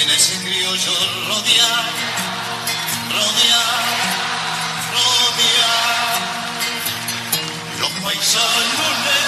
Ven ese criollo rodear, rodear, rodear. Los paisanos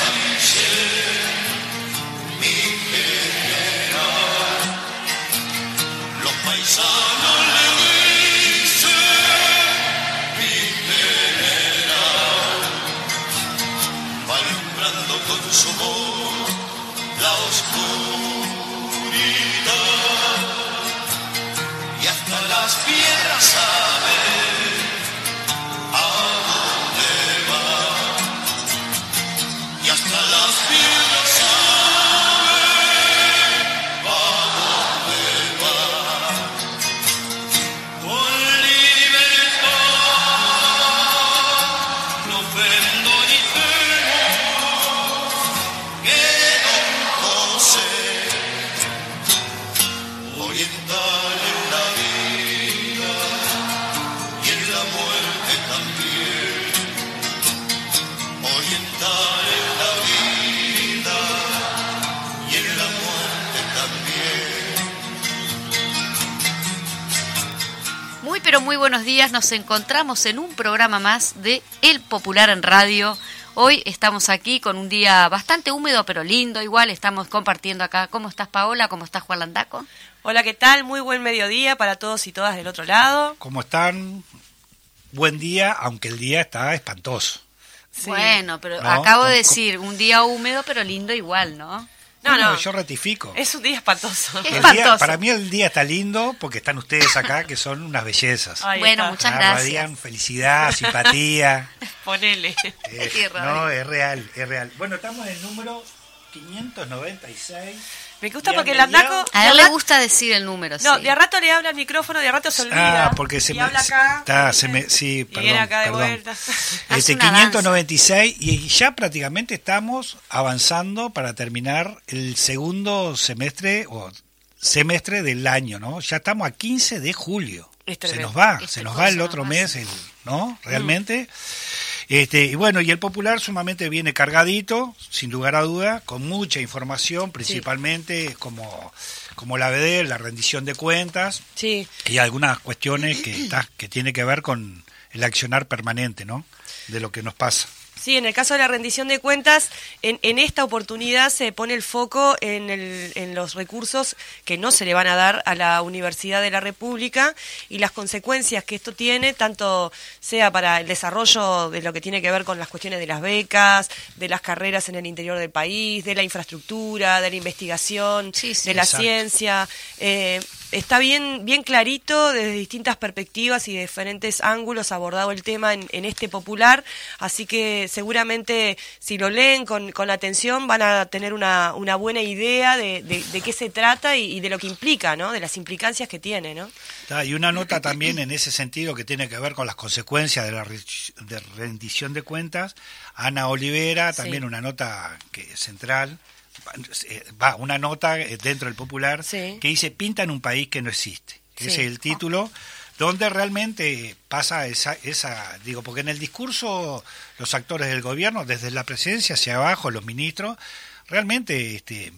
Muy buenos días, nos encontramos en un programa más de El Popular en Radio. Hoy estamos aquí con un día bastante húmedo pero lindo, igual estamos compartiendo acá. ¿Cómo estás Paola? ¿Cómo estás Juan Landaco? Hola, ¿qué tal? Muy buen mediodía para todos y todas del otro lado. ¿Cómo están? Buen día, aunque el día está espantoso. Sí. Bueno, pero No, acabo de decir, un día húmedo pero lindo igual, ¿no? No, no, Yo ratifico. es un día espantoso. Es El día- para mí el día está lindo porque están ustedes acá, que son unas bellezas. Bueno, está. muchas Ah, gracias. Radian felicidad, simpatía. Ponele. Eh, no, es real, es real. Bueno, estamos en el número 596. Me gusta Y porque el andaco... A él le gusta decir el número, No, sí. de a rato le habla al micrófono, de a rato se olvida. Ah, porque se y me, habla acá. está, se me, sí, y perdón, viene acá de perdón. vuelta. Este una danza. 596 y ya prácticamente estamos avanzando para terminar el segundo semestre o semestre del año, ¿no? Ya estamos a 15 de julio. Se nos va, se nos va el otro mes, el, ¿no? Realmente. Este, y bueno, y el popular sumamente viene cargadito, sin lugar a duda, con mucha información, principalmente como, como la BD, la rendición de cuentas, Sí, y algunas cuestiones que está, que tiene que ver con el accionar permanente, ¿no? De lo que nos pasa. Sí, en el caso de la rendición de cuentas, en, en esta oportunidad se pone el foco en, el- en los recursos que no se le van a dar a la Universidad de la República y las consecuencias que esto tiene, tanto sea para el desarrollo de lo que tiene que ver con las cuestiones de las becas, de las carreras en el interior del país, de la infraestructura, de la investigación, Sí, sí. de la Exacto. ciencia. Eh, está bien, bien clarito desde distintas perspectivas y de diferentes ángulos abordado el tema en, en este popular, así que seguramente si lo leen con, con atención van a tener una, una buena idea de, de- de qué se trata y, y de lo que implica, ¿no? de las implicancias que tiene. ¿no? Y una nota también en ese sentido que tiene que ver con las consecuencias de la de rendición de cuentas. Ana Olivera, Sí. también una nota que central, va, una nota eh, dentro del popular Sí. que dice pintan un país que no existe. Sí. Ese es el título. Donde realmente pasa esa, esa, digo, porque en el discurso los actores del gobierno, desde la presidencia hacia abajo, los ministros, realmente, este,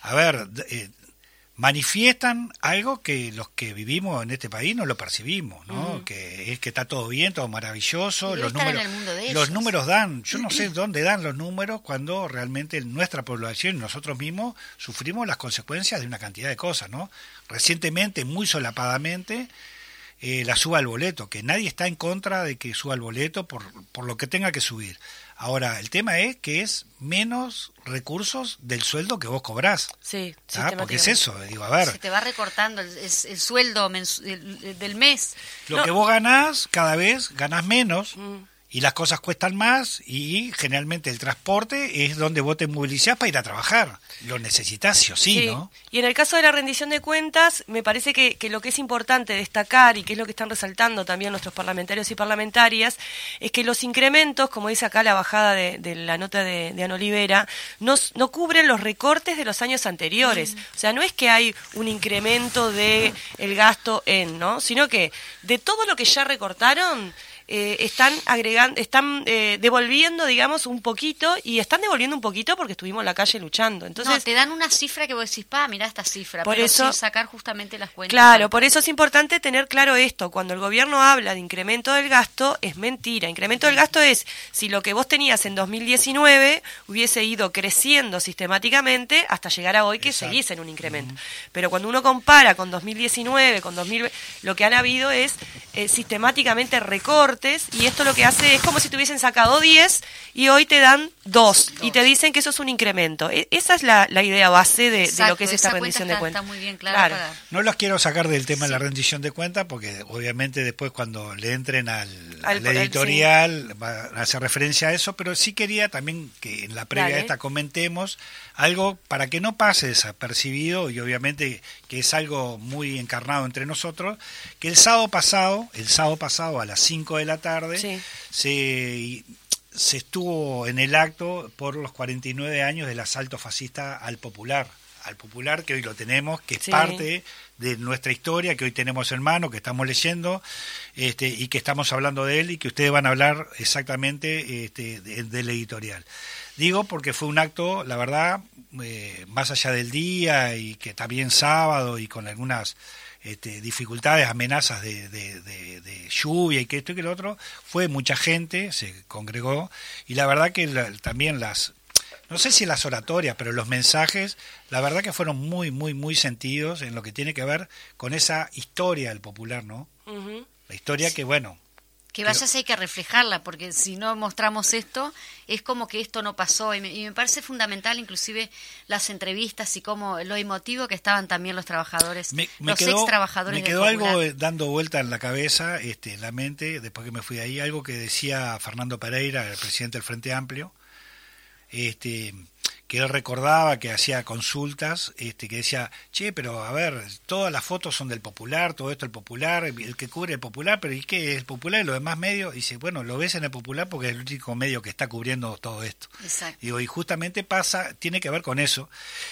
a ver, eh, manifiestan algo que los que vivimos en este país no lo percibimos, ¿no? Que es que está todo bien, todo maravilloso, los números, los números dan, yo no sé dónde dan los números cuando realmente nuestra población y nosotros mismos sufrimos las consecuencias de una cantidad de cosas, ¿no? Recientemente, muy solapadamente, eh, la suba al boleto, que nadie está en contra de que suba el boleto por, por lo que tenga que subir. Ahora, el tema es que es menos recursos del sueldo que vos cobrás. Sí, ¿ah? Porque es eso, digo, a ver, Se te va recortando el, el sueldo el- del mes. lo No. que vos ganás, cada vez ganás menos Mm. Y las cosas cuestan más y generalmente el transporte es donde vos te movilizás para ir a trabajar. Lo necesitas sí o sí, ¿no? Y en el caso de la rendición de cuentas, me parece que, que lo que es importante destacar y que es lo que están resaltando también nuestros parlamentarios y parlamentarias, es que los incrementos, como dice acá la bajada de, de la nota de, de Ana Olivera, no, no cubren los recortes de los años anteriores. O sea, no es que hay un incremento de el gasto en, ¿no? Sino que de todo lo que ya recortaron, eh, están agregando, están eh, devolviendo, digamos, un poquito y están devolviendo un poquito porque estuvimos en la calle luchando. Entonces, no, te dan una cifra que vos decís, pa, mira esta cifra, Por pero eso- sin sacar justamente las cuentas. Claro, por eso es importante tener claro esto. Cuando el gobierno habla de incremento del gasto, es mentira. Incremento del gasto es si lo que vos tenías en 2019 hubiese ido creciendo sistemáticamente hasta llegar a hoy que Exacto. seguís en un incremento. Pero cuando uno compara con 2019, con 2020, lo que han habido es eh, sistemáticamente recortes y esto lo que hace es como si te hubiesen sacado 10 y hoy te dan 2 y te dicen que eso es un incremento. E- esa es la, la idea base de, de lo que es esta cuenta rendición está- de cuentas. está muy bien clara Claro. para- No los quiero sacar del tema de la rendición de cuentas porque obviamente después cuando le entren al, Al- al al- editorial va a hacer referencia a eso, pero sí quería también que en la previa Dale. esta comentemos algo para que no pase desapercibido y obviamente que es algo muy encarnado entre nosotros, que el sábado pasado, el sábado pasado a las 5 de la tarde, Sí. se, se estuvo en el acto por los 49 años del asalto fascista al Popular, al Popular que hoy lo tenemos, que es Sí. parte de nuestra historia, que hoy tenemos en mano, que estamos leyendo este, y que estamos hablando de él y que ustedes van a hablar exactamente este, de- del editorial. Digo porque fue un acto, la verdad, eh, más allá del día y que también sábado y con algunas este, dificultades, amenazas de, de- de- de lluvia y que esto y que lo otro, fue mucha gente, se congregó y la verdad que la- también las, no sé si las oratorias, pero los mensajes, la verdad que fueron muy, muy, muy sentidos en lo que tiene que ver con esa historia del popular, ¿no? La historia que, bueno, Que vayas hay que reflejarla, porque si no mostramos esto, es como que esto no pasó. Y me, y me parece fundamental inclusive las entrevistas y cómo lo emotivo que estaban también los trabajadores, me, me los quedó, ex trabajadores me quedó del algo eh, dando vuelta en la cabeza, este, en la mente, después que me fui de ahí, algo que decía Fernando Pereira, el presidente del Frente Amplio, este, que él recordaba que hacía consultas, este, que decía, che, pero a ver, todas las fotos son del popular, todo esto el popular, el que cubre el popular, pero ¿y qué es el popular y los demás medios? Y dice, bueno, lo ves en el popular porque es el único medio que está cubriendo todo esto. Exacto. Digo, y justamente pasa, tiene que ver con eso,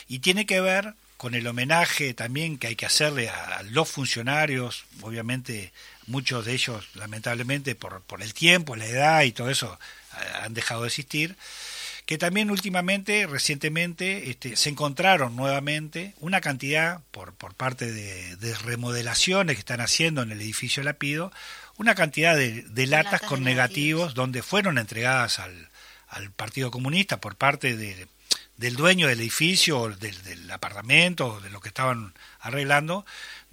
y tiene que ver con el homenaje también que hay que hacerle a los funcionarios, obviamente muchos de ellos lamentablemente por, por el tiempo, la edad y todo eso han dejado de existir, que también últimamente, recientemente, este, se encontraron nuevamente una cantidad, por, por parte de, de remodelaciones que están haciendo en el edificio Lapido, una cantidad de, de latas, Latas con de negativos, negativos. donde fueron entregadas al, al Partido Comunista por parte de, del dueño del edificio, del, del apartamento, o de lo que estaban arreglando,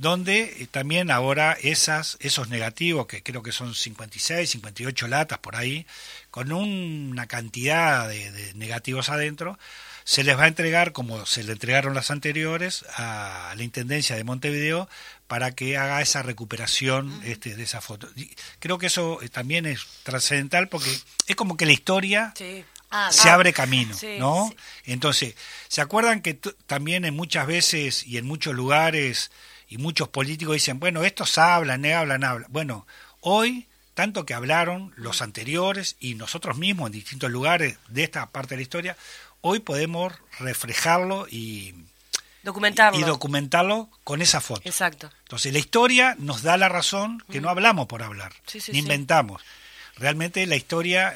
donde eh, también ahora esas, esos negativos, que creo que son 56, 58 latas por ahí, con una cantidad de, de negativos adentro, se les va a entregar, como se le entregaron las anteriores, a la Intendencia de Montevideo para que haga esa recuperación este, de esa foto. Y creo que eso eh, también es trascendental porque es como que la historia Sí. Ah, se Ah, abre camino, sí, ¿no? sí. Entonces, ¿se acuerdan que también en muchas veces y en muchos lugares y muchos políticos dicen, bueno, estos hablan, eh, hablan, hablan? Bueno, hoy, tanto que hablaron los anteriores y nosotros mismos en distintos lugares de esta parte de la historia, hoy podemos reflejarlo y, Documentarlo. y documentarlo con esa foto. Exacto. Entonces, la historia nos da la razón que no hablamos por hablar, Sí, sí, ni sí. inventamos. Realmente la historia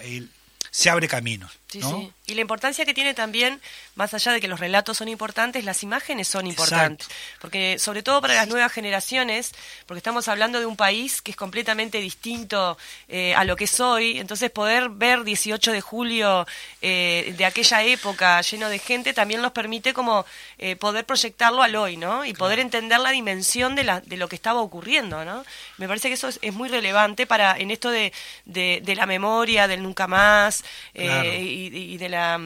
se abre caminos. Sí, ¿no? sí. Y la importancia que tiene también, más allá de que los relatos son importantes, las imágenes son importantes. Porque sobre todo para las nuevas generaciones, porque estamos hablando de un país que es completamente distinto eh, a lo que es hoy, entonces poder ver 18 de julio eh, de aquella época lleno de gente también nos permite como eh, poder proyectarlo al hoy, ¿no? Y poder entender la dimensión de, la, de lo que estaba ocurriendo, ¿no? Me parece que eso es, es muy relevante para en esto de, de, de la memoria, del nunca más, eh, Claro. y, y de la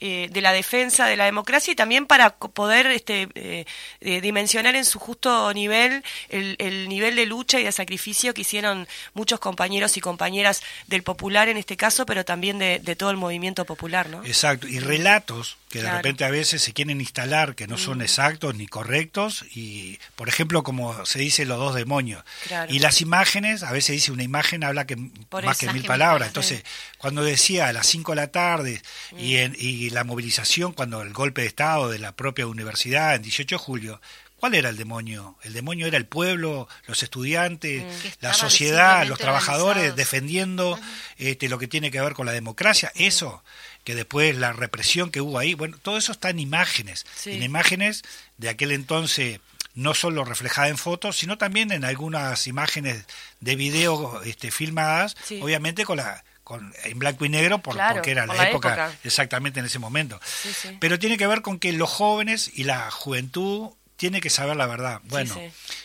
eh, de la defensa de la democracia y también para poder este, eh, eh, dimensionar en su justo nivel el, el nivel de lucha y de sacrificio que hicieron muchos compañeros y compañeras del popular en este caso, pero también de, de todo el movimiento popular, ¿no? Exacto, y relatos que de repente a veces se quieren instalar que no son exactos ni correctos y por ejemplo como se dice los dos demonios Claro. y las imágenes a veces dice una imagen habla que Por más que mil palabras entonces cuando decía a las 5 de la tarde y, en, y la movilización cuando el golpe de estado de la propia universidad en 18 de julio ¿Cuál era el demonio? El demonio era el pueblo, los estudiantes, Mm. La sociedad, los trabajadores organizados. defendiendo este, lo que tiene que ver con la democracia. Eso, que después la represión que hubo ahí, bueno, todo eso está en imágenes, Sí. en imágenes de aquel entonces no solo reflejada en fotos, sino también en algunas imágenes de video este, filmadas, Sí. obviamente con la con, en blanco y negro por, Claro, porque era por la, época, época. exactamente en ese momento. Sí, sí. Pero tiene que ver con que los jóvenes y la juventud tiene que saber la verdad. Bueno, sí.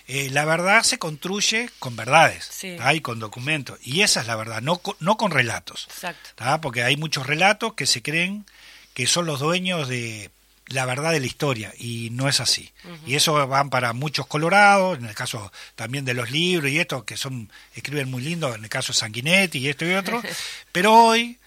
eh, la verdad se construye con verdades Sí. y con documentos. Y esa es la verdad, no, no con relatos. Exacto. ¿tá? Porque hay muchos relatos que se creen que son los dueños de la verdad de la historia y no es así. Y eso van para muchos colorados, en el caso también de los libros y esto, que son escriben muy lindo, en el caso de Sanguinetti y esto y otro. Pero hoy,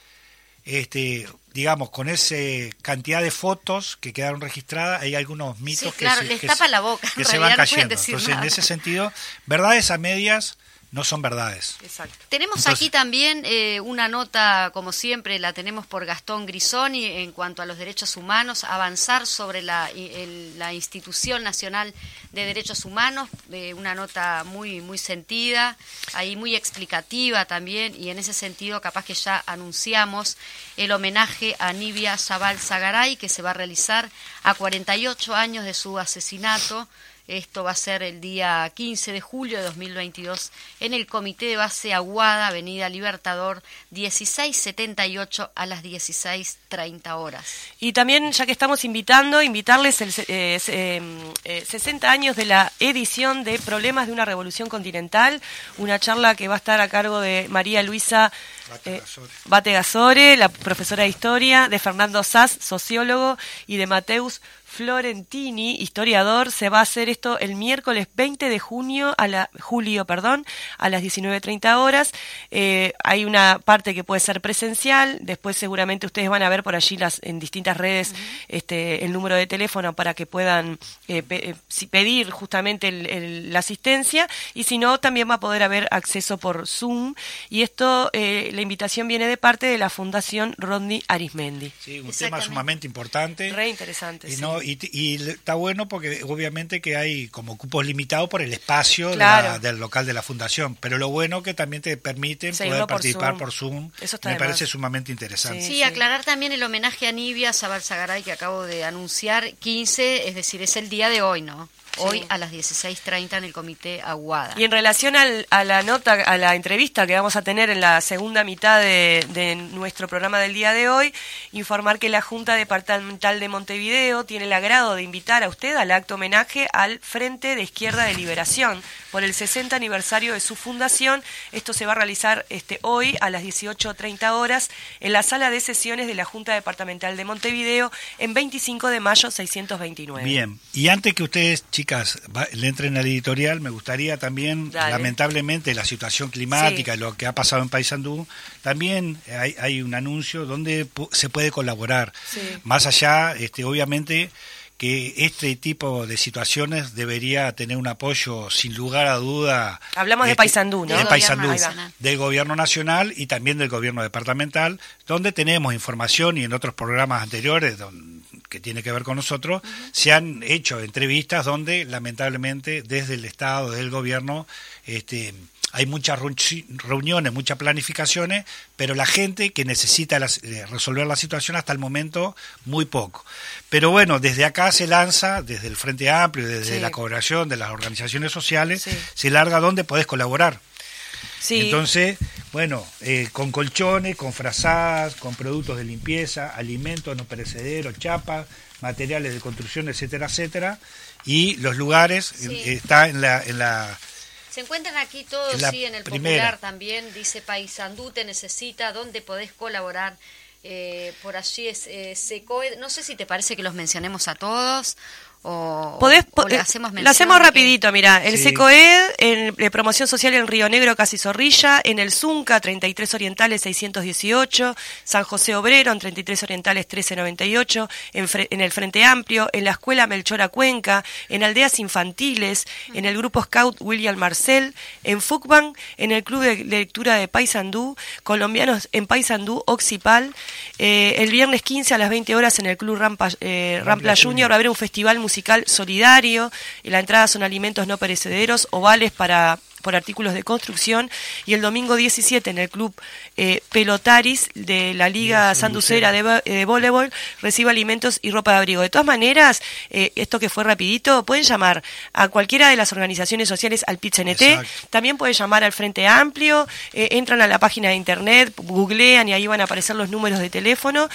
este digamos, con esa cantidad de fotos que quedaron registradas, hay algunos mitos Sí, que, se, les que tapa se- la boca, que se van no cayendo. Entonces, en ese sentido, verdades a medias no son verdades. Exacto. Tenemos Entonces- aquí también eh, una nota, como siempre, la tenemos por Gastón Grisoni en cuanto a los derechos humanos, avanzar sobre la, el- la Institución Nacional de Derechos Humanos, eh, una nota muy, muy sentida, ahí muy explicativa también, y en ese sentido capaz que ya anunciamos el homenaje a Nibia Zabal Zagaray, que se va a realizar a 48 años de su asesinato. Esto va a ser el día 15 de julio de 2022 en el Comité de Base Aguada, Avenida Libertador, 1678 a las 16.30 horas. Y también, ya que estamos invitando, invitarles el se- eh, se- eh, eh, 60 años de la edición de Problemas de una Revolución Continental, una charla que va a estar a cargo de María Luisa Bate eh, Gasore. Bate Gasore, la profesora de Historia, de Fernando Sass, sociólogo, y de Mateus Florentini, historiador. Se va a hacer esto el miércoles 20 de junio a la, julio perdón, a las 19.30 horas. Eh, hay una parte que puede ser presencial, después seguramente ustedes van a ver por allí las, en distintas redes este, el número de teléfono para que puedan eh, pe- eh, si- pedir justamente el- el- la asistencia y si no también va a poder haber acceso por Zoom y esto eh, la invitación viene de parte de la Fundación Rodney Arismendi. Sí, un tema sumamente importante. Re interesante. Y, sí. Y, y está bueno porque obviamente que hay como cupos limitados por el espacio de Claro. la- del local de la fundación, pero lo bueno que también te permiten Seguirlo poder por participar Zoom. por Zoom, Eso está me parece más. sumamente interesante. Sí, Sí, sí. aclarar también el homenaje a Nibia Zabal Zagaray que acabo de anunciar, 15, es decir, es el día de hoy, ¿no? Hoy Sí. a las 16.30 en el Comité Aguada. Y en relación al- a la nota, a la entrevista que vamos a tener en la segunda mitad de, de nuestro programa del día de hoy, informar que la Junta Departamental de Montevideo tiene el agrado de invitar a usted al acto homenaje al Frente de Izquierda de Liberación por el 60 aniversario de su fundación. Esto se va a realizar este, hoy a las 18.30 horas en la sala de sesiones de la Junta Departamental de Montevideo en 25 de mayo 629. Bien, y antes que ustedes, chicas, va- le entren al editorial, me gustaría también, Dale. lamentablemente, la situación climática, Sí. lo que ha pasado en Paysandú, también hay, hay un anuncio donde se puede colaborar. Sí. Más allá, este, obviamente, que este tipo de situaciones debería tener un apoyo sin lugar a duda. Hablamos de este, Paysandú, ¿no? De Paysandú, gobierno del gobierno nacional y también del gobierno departamental, donde tenemos información y en otros programas anteriores don- que tiene que ver con nosotros, se han hecho entrevistas donde lamentablemente desde el Estado, desde el gobierno, este, hay muchas reuniones, muchas planificaciones, pero la gente que necesita las- eh, resolver la situación hasta el momento, muy poco. Pero bueno, desde acá se lanza, desde el Frente Amplio, desde Sí. la colaboración de las organizaciones sociales, Sí. se larga donde podés colaborar. Sí. Entonces, bueno, eh, con colchones, con frazadas, con productos de limpieza, alimentos no perecederos, chapas, materiales de construcción, etcétera, etcétera. Y los lugares Sí. eh, está en la, en la Se encuentran aquí todos, la sí, en el primera. Popular también, dice Paisandú te necesita, ¿dónde podés colaborar? Eh, por allí es eh, Secoe, no sé si te parece que los mencionemos a todos o, Podés, o le eh, hacemos lo mención hacemos que- rapidito, mira, el Sí. SECOED, en de promoción social en Río Negro, casi Zorrilla, en el Zunca, 33 Orientales 618, San José Obrero, en 33 Orientales 1398, en, en el Frente Amplio, en la Escuela Melchora Cuenca, en Aldeas Infantiles, en el Grupo Scout William Marcel, en Fucban, en el Club de Lectura de Paysandú, Colombianos en Paysandú, Occipal, eh, el viernes 15 a las 20 horas en el Club Rampa, eh, Rampla Rampla Junior va a haber un festival musical musical solidario, y la entrada son alimentos no perecederos o vales para por artículos de construcción y el domingo 17 en el club eh, Pelotaris de la Liga Sanducera de, vo- eh, de Voleibol recibe alimentos y ropa de abrigo. De todas maneras, eh, esto que fue rapidito, pueden llamar a cualquiera de las organizaciones sociales al Exacto. también pueden llamar al Frente Amplio, eh, entran a la página de internet, googlean y ahí van a aparecer los números de teléfono.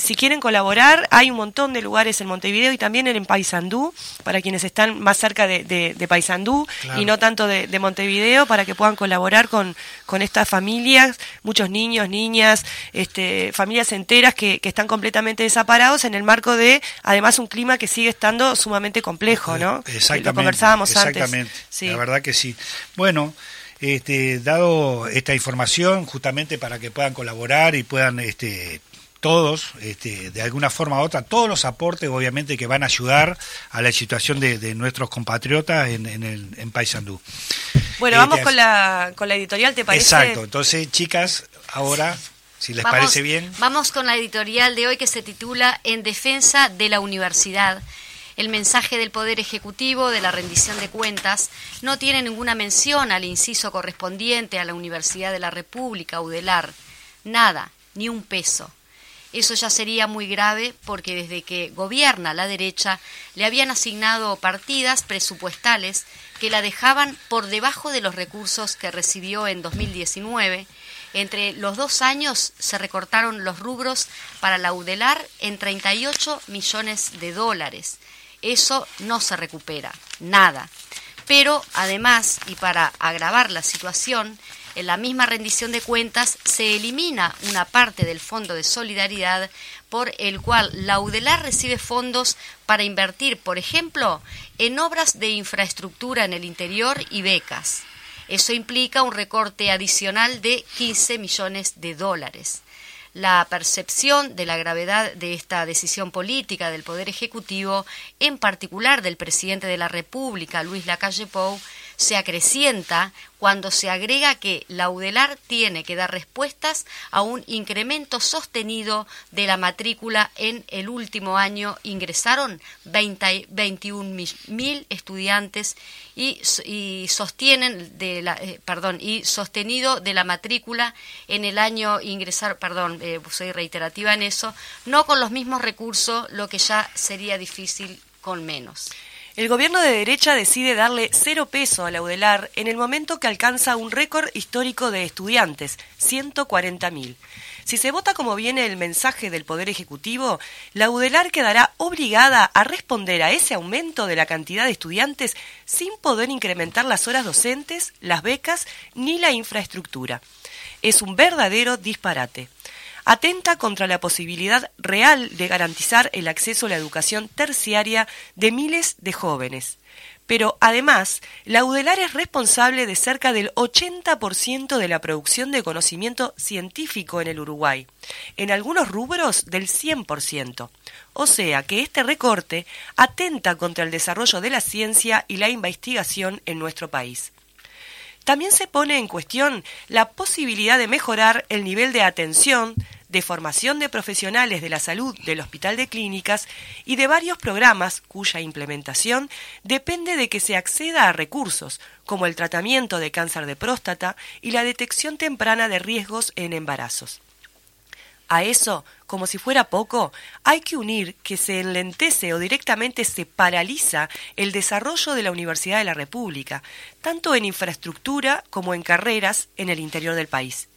Si quieren colaborar, hay un montón de lugares en Montevideo y también en Paysandú, para quienes están más cerca de, de, de Paysandú Claro. y no tanto de, de Montevideo, para que puedan colaborar con, con estas familias, muchos niños, niñas, este, familias enteras que, que están completamente desaparados en el marco de, además, un clima que sigue estando sumamente complejo, ¿no? Exactamente. Lo conversábamos exactamente. antes. Sí. La verdad que sí. Bueno, este, dado esta información, justamente para que puedan colaborar y puedan este, todos, este, de alguna forma u otra, todos los aportes, obviamente, que van a ayudar a la situación de, de nuestros compatriotas en, en, el, en Paysandú. Bueno, Eh, vamos te- con la, con la editorial, ¿te parece? Exacto. Entonces, chicas, ahora, si les Vamos- parece bien. Vamos con la editorial de hoy que se titula En defensa de la universidad. El mensaje del Poder Ejecutivo de la rendición de cuentas no tiene ninguna mención al inciso correspondiente a la Universidad de la República, UDELAR. Nada, ni un peso. Eso ya sería muy grave porque desde que gobierna la derecha le habían asignado partidas presupuestales que la dejaban por debajo de los recursos que recibió en 2019. Entre los dos años se recortaron los rubros para la UDELAR en 38 millones de dólares. Eso no se recupera, nada. Pero además, y para agravar la situación, en la misma rendición de cuentas se elimina una parte del Fondo de Solidaridad por el cual la UDELAR recibe fondos para invertir, por ejemplo, en obras de infraestructura en el interior y becas. Eso implica un recorte adicional de 15 millones de dólares. La percepción de la gravedad de esta decisión política del Poder Ejecutivo, en particular del presidente de la República, Luis Lacalle Pou, se acrecienta cuando se agrega que la UDELAR tiene que dar respuestas a un incremento sostenido de la matrícula en el último año. Ingresaron 20 21 mi- mil estudiantes y, y sostienen de la, eh, perdón, y sostenido de la matrícula en el año ingresar, perdón, eh, soy reiterativa en eso, no con los mismos recursos, lo que ya sería difícil con menos. El gobierno de derecha decide darle cero peso a la UDELAR en el momento que alcanza un récord histórico de estudiantes, 140.000. Si se vota como viene el mensaje del Poder Ejecutivo, la UDELAR quedará obligada a responder a ese aumento de la cantidad de estudiantes sin poder incrementar las horas docentes, las becas ni la infraestructura. Es un verdadero disparate atenta contra la posibilidad real de garantizar el acceso a la educación terciaria de miles de jóvenes. Pero además, la UDELAR es responsable de cerca del 80% de la producción de conocimiento científico en el Uruguay, en algunos rubros del 100%. O sea que este recorte atenta contra el desarrollo de la ciencia y la investigación en nuestro país. También se pone en cuestión la posibilidad de mejorar el nivel de atención, de formación de profesionales de la salud del Hospital de Clínicas y de varios programas cuya implementación depende de que se acceda a recursos como el tratamiento de cáncer de próstata y la detección temprana de riesgos en embarazos. A eso, como si fuera poco, hay que unir que se enlentece o directamente se paraliza el desarrollo de la Universidad de la República, tanto en infraestructura como en carreras en el interior del país.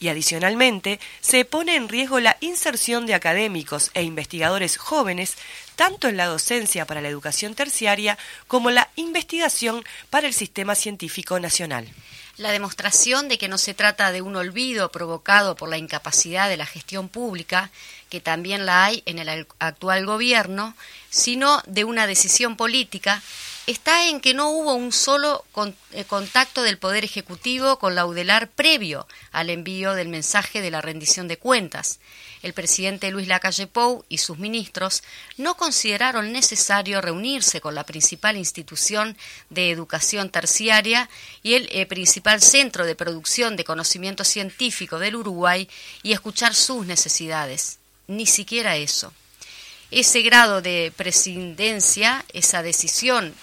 Y adicionalmente, se pone en riesgo la inserción de académicos e investigadores jóvenes, tanto en la docencia para la educación terciaria como la investigación para el sistema científico nacional. La demostración de que no se trata de un olvido provocado por la incapacidad de la gestión pública, que también la hay en el actual gobierno, sino de una decisión política, está en que no hubo un solo eh, contacto del Poder Ejecutivo con la UDELAR previo al envío del mensaje de la rendición de cuentas. El presidente Luis Lacalle Pou y sus ministros no consideraron necesario reunirse con la principal institución de educación terciaria y el eh, principal centro de producción de conocimiento científico del Uruguay y escuchar sus necesidades. Ni siquiera eso. Ese grado de presidencia, esa decisión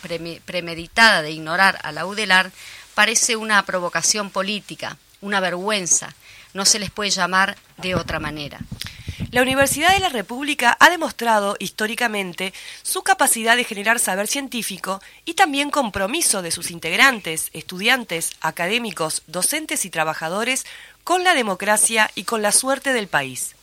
premeditada de ignorar a la UDELAR, parece una provocación política, una vergüenza. No se les puede llamar de otra manera. La Universidad de la República ha demostrado históricamente su capacidad de generar saber científico y también compromiso de sus integrantes, estudiantes, académicos, docentes y trabajadores con la democracia y con la suerte del país.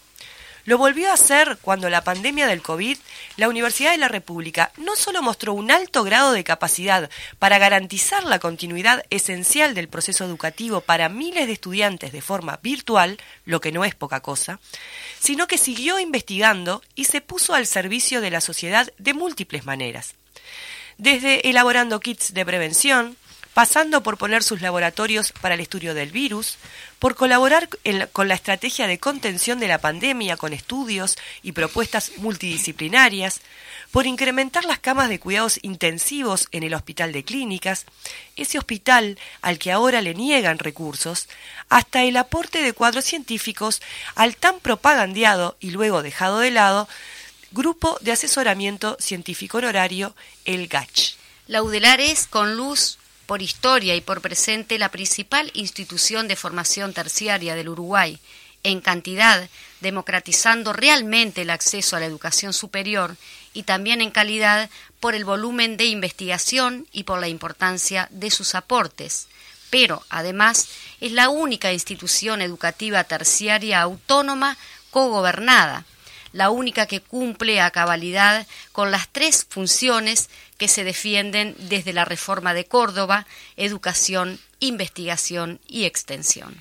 Lo volvió a hacer cuando la pandemia del COVID, la Universidad de la República no solo mostró un alto grado de capacidad para garantizar la continuidad esencial del proceso educativo para miles de estudiantes de forma virtual, lo que no es poca cosa, sino que siguió investigando y se puso al servicio de la sociedad de múltiples maneras. Desde elaborando kits de prevención, pasando por poner sus laboratorios para el estudio del virus, por colaborar con la estrategia de contención de la pandemia con estudios y propuestas multidisciplinarias, por incrementar las camas de cuidados intensivos en el hospital de clínicas, ese hospital al que ahora le niegan recursos, hasta el aporte de cuadros científicos al tan propagandeado y luego dejado de lado Grupo de Asesoramiento Científico Honorario, el GACH. Laudelares con luz por historia y por presente la principal institución de formación terciaria del Uruguay, en cantidad, democratizando realmente el acceso a la educación superior y también en calidad por el volumen de investigación y por la importancia de sus aportes. Pero, además, es la única institución educativa terciaria autónoma cogobernada, la única que cumple a cabalidad con las tres funciones que se defienden desde la reforma de Córdoba, educación, investigación y extensión.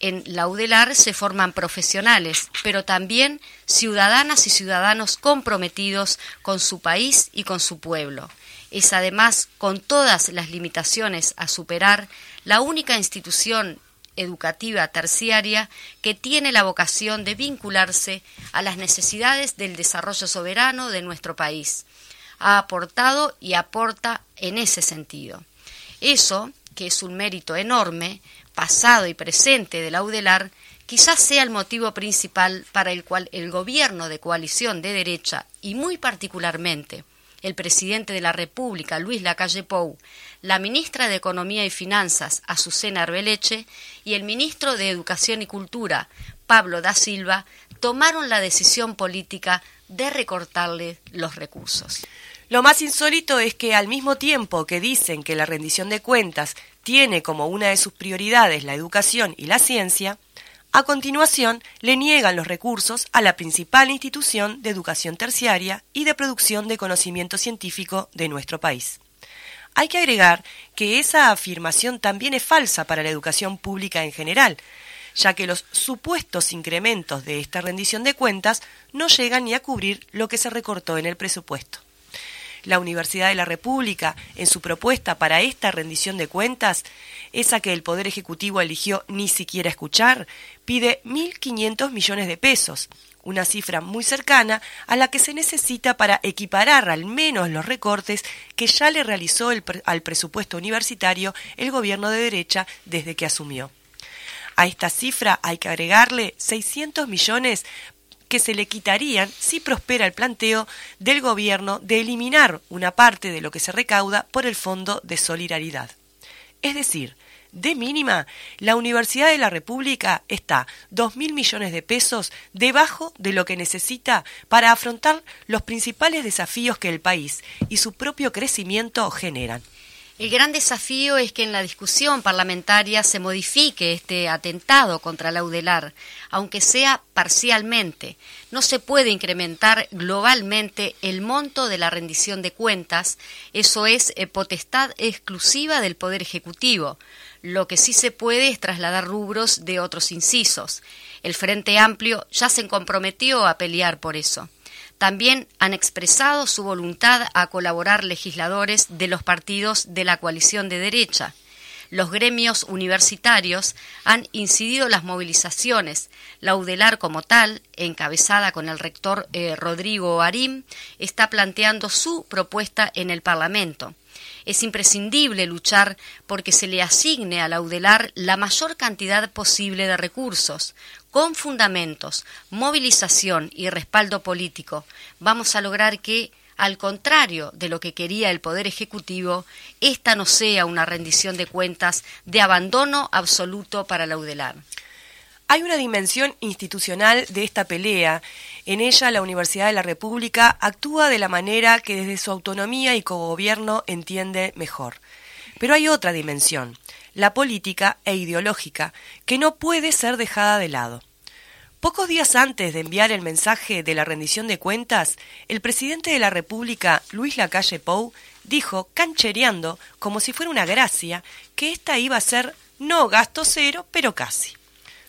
En la UDELAR se forman profesionales, pero también ciudadanas y ciudadanos comprometidos con su país y con su pueblo. Es además, con todas las limitaciones a superar, la única institución educativa terciaria que tiene la vocación de vincularse a las necesidades del desarrollo soberano de nuestro país. Ha aportado y aporta en ese sentido. Eso, que es un mérito enorme, pasado y presente de la UDELAR, quizás sea el motivo principal para el cual el gobierno de coalición de derecha, y muy particularmente el presidente de la República, Luis Lacalle Pou, la ministra de Economía y Finanzas, Azucena Arbeleche, y el ministro de Educación y Cultura, Pablo da Silva, tomaron la decisión política de recortarle los recursos. Lo más insólito es que al mismo tiempo que dicen que la rendición de cuentas tiene como una de sus prioridades la educación y la ciencia, a continuación, le niegan los recursos a la principal institución de educación terciaria y de producción de conocimiento científico de nuestro país. Hay que agregar que esa afirmación también es falsa para la educación pública en general, ya que los supuestos incrementos de esta rendición de cuentas no llegan ni a cubrir lo que se recortó en el presupuesto. La Universidad de la República, en su propuesta para esta rendición de cuentas, esa que el Poder Ejecutivo eligió ni siquiera escuchar, pide 1.500 millones de pesos, una cifra muy cercana a la que se necesita para equiparar al menos los recortes que ya le realizó al presupuesto universitario el gobierno de derecha desde que asumió. A esta cifra hay que agregarle 600 millones que se le quitarían si prospera el planteo del gobierno de eliminar una parte de lo que se recauda por el Fondo de Solidaridad. Es decir, de mínima, la Universidad de la República está dos mil millones de pesos debajo de lo que necesita para afrontar los principales desafíos que el país y su propio crecimiento generan. El gran desafío es que en la discusión parlamentaria se modifique este atentado contra la UDELAR, aunque sea parcialmente. No se puede incrementar globalmente el monto de la rendición de cuentas, eso es eh, potestad exclusiva del Poder Ejecutivo. Lo que sí se puede es trasladar rubros de otros incisos. El Frente Amplio ya se comprometió a pelear por eso. También han expresado su voluntad a colaborar legisladores de los partidos de la coalición de derecha. Los gremios universitarios han incidido las movilizaciones. La UDELAR como tal, encabezada con el rector eh, Rodrigo Arim, está planteando su propuesta en el Parlamento. Es imprescindible luchar porque se le asigne a la UDELAR la mayor cantidad posible de recursos, con fundamentos, movilización y respaldo político, vamos a lograr que, al contrario de lo que quería el Poder Ejecutivo, esta no sea una rendición de cuentas de abandono absoluto para la UDELAR. Hay una dimensión institucional de esta pelea. En ella la Universidad de la República actúa de la manera que desde su autonomía y cogobierno entiende mejor. Pero hay otra dimensión, la política e ideológica, que no puede ser dejada de lado. Pocos días antes de enviar el mensaje de la rendición de cuentas, el presidente de la República, Luis Lacalle Pou, dijo, canchereando, como si fuera una gracia, que esta iba a ser no gasto cero, pero casi.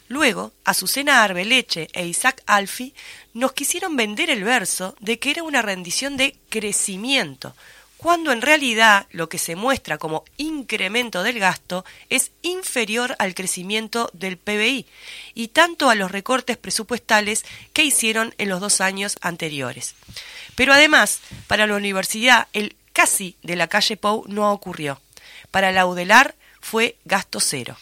Luego, Azucena Arbeleche e Isaac Alfi nos quisieron vender el verso de que era una rendición de crecimiento, cuando en realidad lo que se muestra como incremento del gasto es inferior al crecimiento del PBI y tanto a los recortes presupuestales que hicieron en los dos años anteriores. Pero además, para la universidad, el casi de la calle Pou no ocurrió. Para la UDELAR fue gasto cero.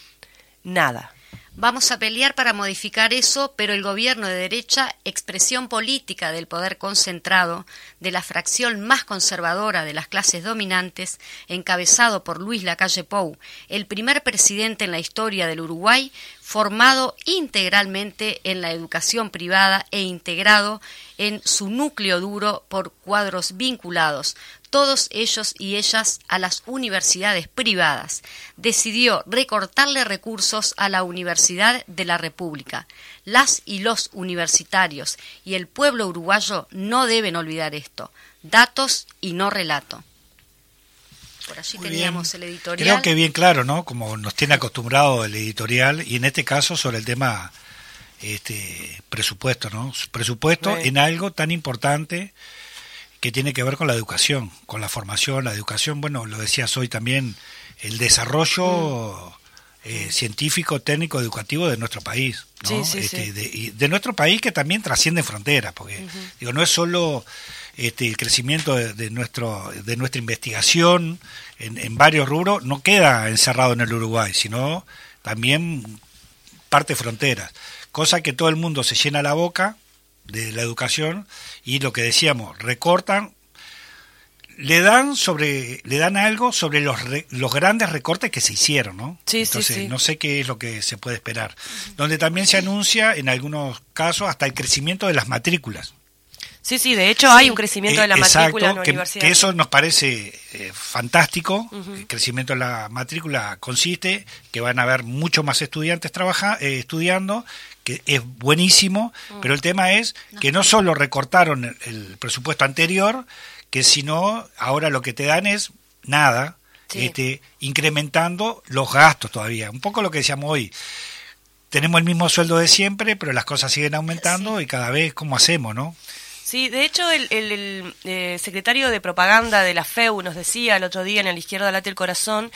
Nada. Vamos a pelear para modificar eso, pero el gobierno de derecha, expresión política del poder concentrado, de la fracción más conservadora de las clases dominantes, encabezado por Luis Lacalle Pou, el primer presidente en la historia del Uruguay, formado integralmente en la educación privada e integrado en su núcleo duro por cuadros vinculados, todos ellos y ellas a las universidades privadas. Decidió recortarle recursos a la Universidad de la República. Las y los universitarios y el pueblo uruguayo no deben olvidar esto. Datos y no relato. Por allí Muy teníamos bien. el editorial. Creo que bien claro, ¿no? Como nos tiene acostumbrado el editorial y en este caso sobre el tema este presupuesto, ¿no? Presupuesto en algo tan importante que tiene que ver con la educación, con la formación, la educación, bueno, lo decías hoy también, el desarrollo eh, científico, técnico, educativo de nuestro país, ¿no? Sí, sí, Este, sí. De, y de nuestro país que también trasciende fronteras, porque digo, no es solo este, el crecimiento de, de nuestro de nuestra investigación en, en varios rubros, no queda encerrado en el Uruguay, sino también parte fronteras, cosa que todo el mundo se llena la boca de la educación y lo que decíamos, recortan le dan sobre le dan algo sobre los re- los grandes recortes que se hicieron, ¿no? Sí, sí, Entonces, sí. no sé qué es lo que se puede esperar. Donde también se anuncia en algunos casos hasta el crecimiento de las matrículas. Sí, sí, de hecho hay un crecimiento de la Eh, matrícula en la que, universidad. que eso nos parece eh, fantástico. El crecimiento de la matrícula consiste que van a haber mucho más estudiantes trabaja, eh, estudiando, que es buenísimo, Mm. pero el tema es que no solo recortaron el, el presupuesto anterior, que sino ahora lo que te dan es nada, Sí. este, incrementando los gastos todavía. Un poco lo que decíamos hoy. Tenemos el mismo sueldo de siempre, pero las cosas siguen aumentando y cada vez, ¿cómo hacemos, no? Sí, de hecho el, el- el, eh, secretario de propaganda de la FEU nos decía el otro día en la izquierda late el corazón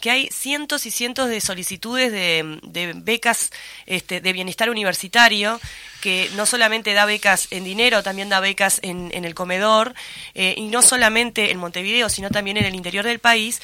que hay cientos y cientos de solicitudes de, de becas este, de bienestar universitario que no solamente da becas en dinero, también da becas en, en el comedor eh, y no solamente en Montevideo, sino también en el interior del país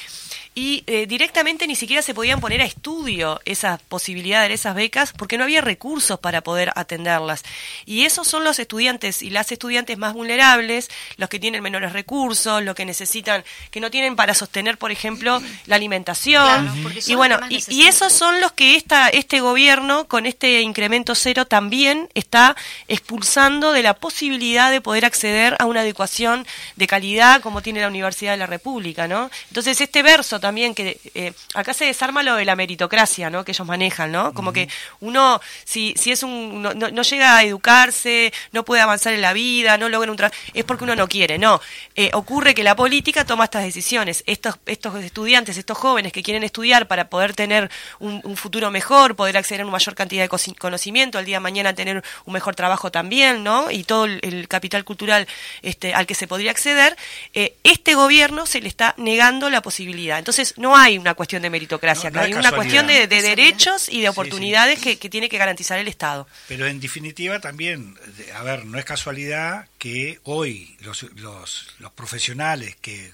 y eh, directamente ni siquiera se podían poner a estudio esa posibilidad de esas becas porque no había recursos para poder atenderlas. Y esos son los estudiantes y las estudiantes más vulnerables, los que tienen menores recursos, los que necesitan, que no tienen para sostener, por ejemplo, la alimentación. Claro, y bueno, y, esos son los que esta, este gobierno, con este incremento cero, también está expulsando de la posibilidad de poder acceder a una adecuación de calidad como tiene la Universidad de la República, ¿no? Entonces, este verso también que eh, acá se desarma lo de la meritocracia, ¿no? Que ellos manejan, ¿no? Como que uno, si, si es un, no, no- llega a educarse, no puede avanzar en la vida, no logra un trabajo, es porque uno no quiere, no. Eh, ocurre que la política toma estas decisiones. Estos, estos estudiantes, estos jóvenes que quieren estudiar para poder tener un, un futuro mejor, poder acceder a una mayor cantidad de conocimiento, al día de mañana tener un mejor trabajo también, ¿no? Y todo el, capital cultural este, al que se podría acceder, eh, este gobierno se le está negando la posibilidad. Entonces, no hay una cuestión de meritocracia, No, no acá, es hay una cuestión de, derechos y de sí. oportunidades Que, que tiene que garantizar el Estado. Pero en definitiva también, de- a ver, no es casualidad que hoy los, los, los profesionales que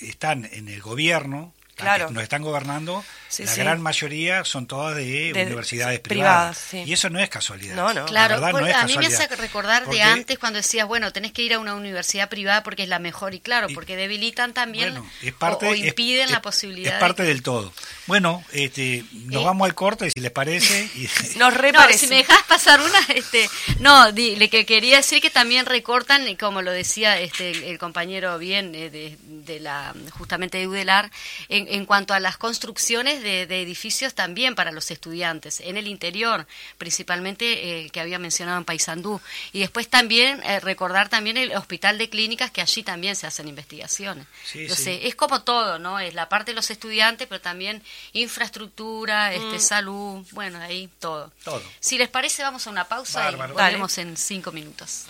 están en el gobierno, Claro. que nos están gobernando, Sí, la sí. gran mayoría son todas de, De- universidades privadas, privadas. sí. Y eso no es casualidad. No, no. La Claro, verdad, no es a mí me hace recordar de antes cuando decías, bueno, tenés que ir a una universidad privada porque es la mejor y claro, Y- porque debilitan también Bueno, es parte, o, impiden es- la posibilidad. Es parte del todo. Bueno, este, nos Eh. vamos al corte, si les parece. Y, Nos No, reparece. si me dejas pasar una, este, no, di- le que quería decir que también recortan, y como lo decía este el, el compañero bien eh, de, de la justamente de Udelar, en, en cuanto a las construcciones de, de edificios también para los estudiantes en el interior, principalmente eh, que había mencionado en Paysandú, y después también eh, recordar también el hospital de clínicas que allí también se hacen investigaciones. Sí, Entonces sí. es como todo, ¿no? Es la parte de los estudiantes, pero también infraestructura, este, salud, bueno, ahí todo. Todo. Si les parece, vamos a una pausa Bárbaro. y volvemos en cinco minutos.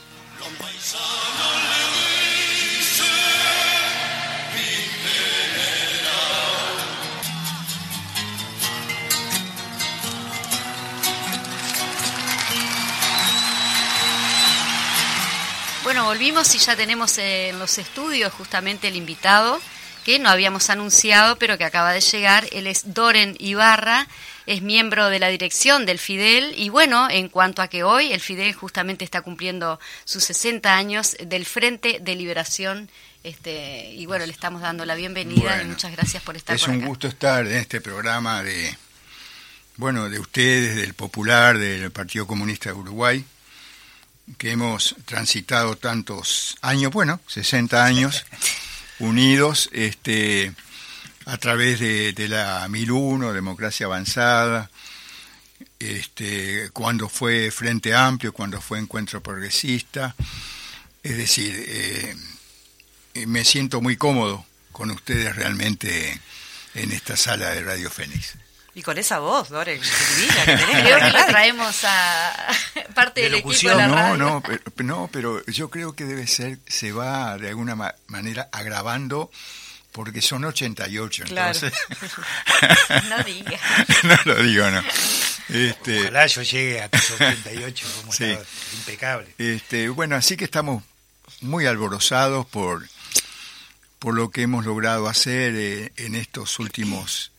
Bueno, volvimos y ya tenemos en los estudios justamente el invitado que no habíamos anunciado, pero que acaba de llegar. Él es Doren Ibarra, es miembro de la dirección del Fidel. Y bueno, en cuanto a que hoy el Fidel justamente está cumpliendo sus 60 años del Frente de Liberación. Este, y bueno, le estamos dando la bienvenida y muchas gracias por estar Es por un gusto estar en este programa de, bueno, de ustedes, del Popular, del Partido Comunista de Uruguay, que hemos transitado tantos años, bueno, 60 años, unidos este, a través de, de la 1001, Democracia Avanzada, este, cuando fue Frente Amplio, cuando fue Encuentro Progresista. Es decir, eh, me siento muy cómodo con ustedes realmente en esta sala de Radio Fénix. Y con esa voz, Dore, divina que tenés. Creo que lo traemos a parte De del equipo de la no, radio. no, pero, no, pero yo creo que debe ser, se va de alguna ma- manera agravando porque son 88, Claro. entonces... No digas. no lo digo, no. Este, Ojalá yo llegue a tus 88, como Sí. estaba, impecable. Este, bueno, así que estamos muy alborozados por, por lo que hemos logrado hacer eh, en estos últimos,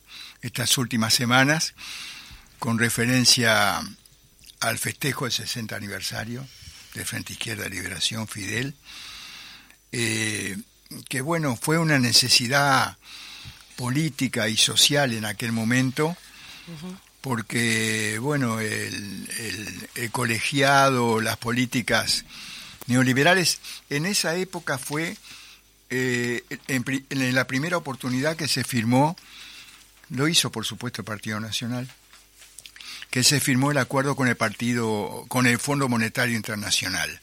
estas últimas semanas, con referencia al festejo del 60 aniversario del Frente Izquierda de Liberación Fidel, eh, que bueno, fue una necesidad política y social en aquel momento, porque bueno, el, el- el colegiado, las políticas neoliberales, en esa época fue eh, en la primera oportunidad que se firmó, lo hizo por supuesto el Partido Nacional, que se firmó el acuerdo con el partido, con el Fondo Monetario Internacional.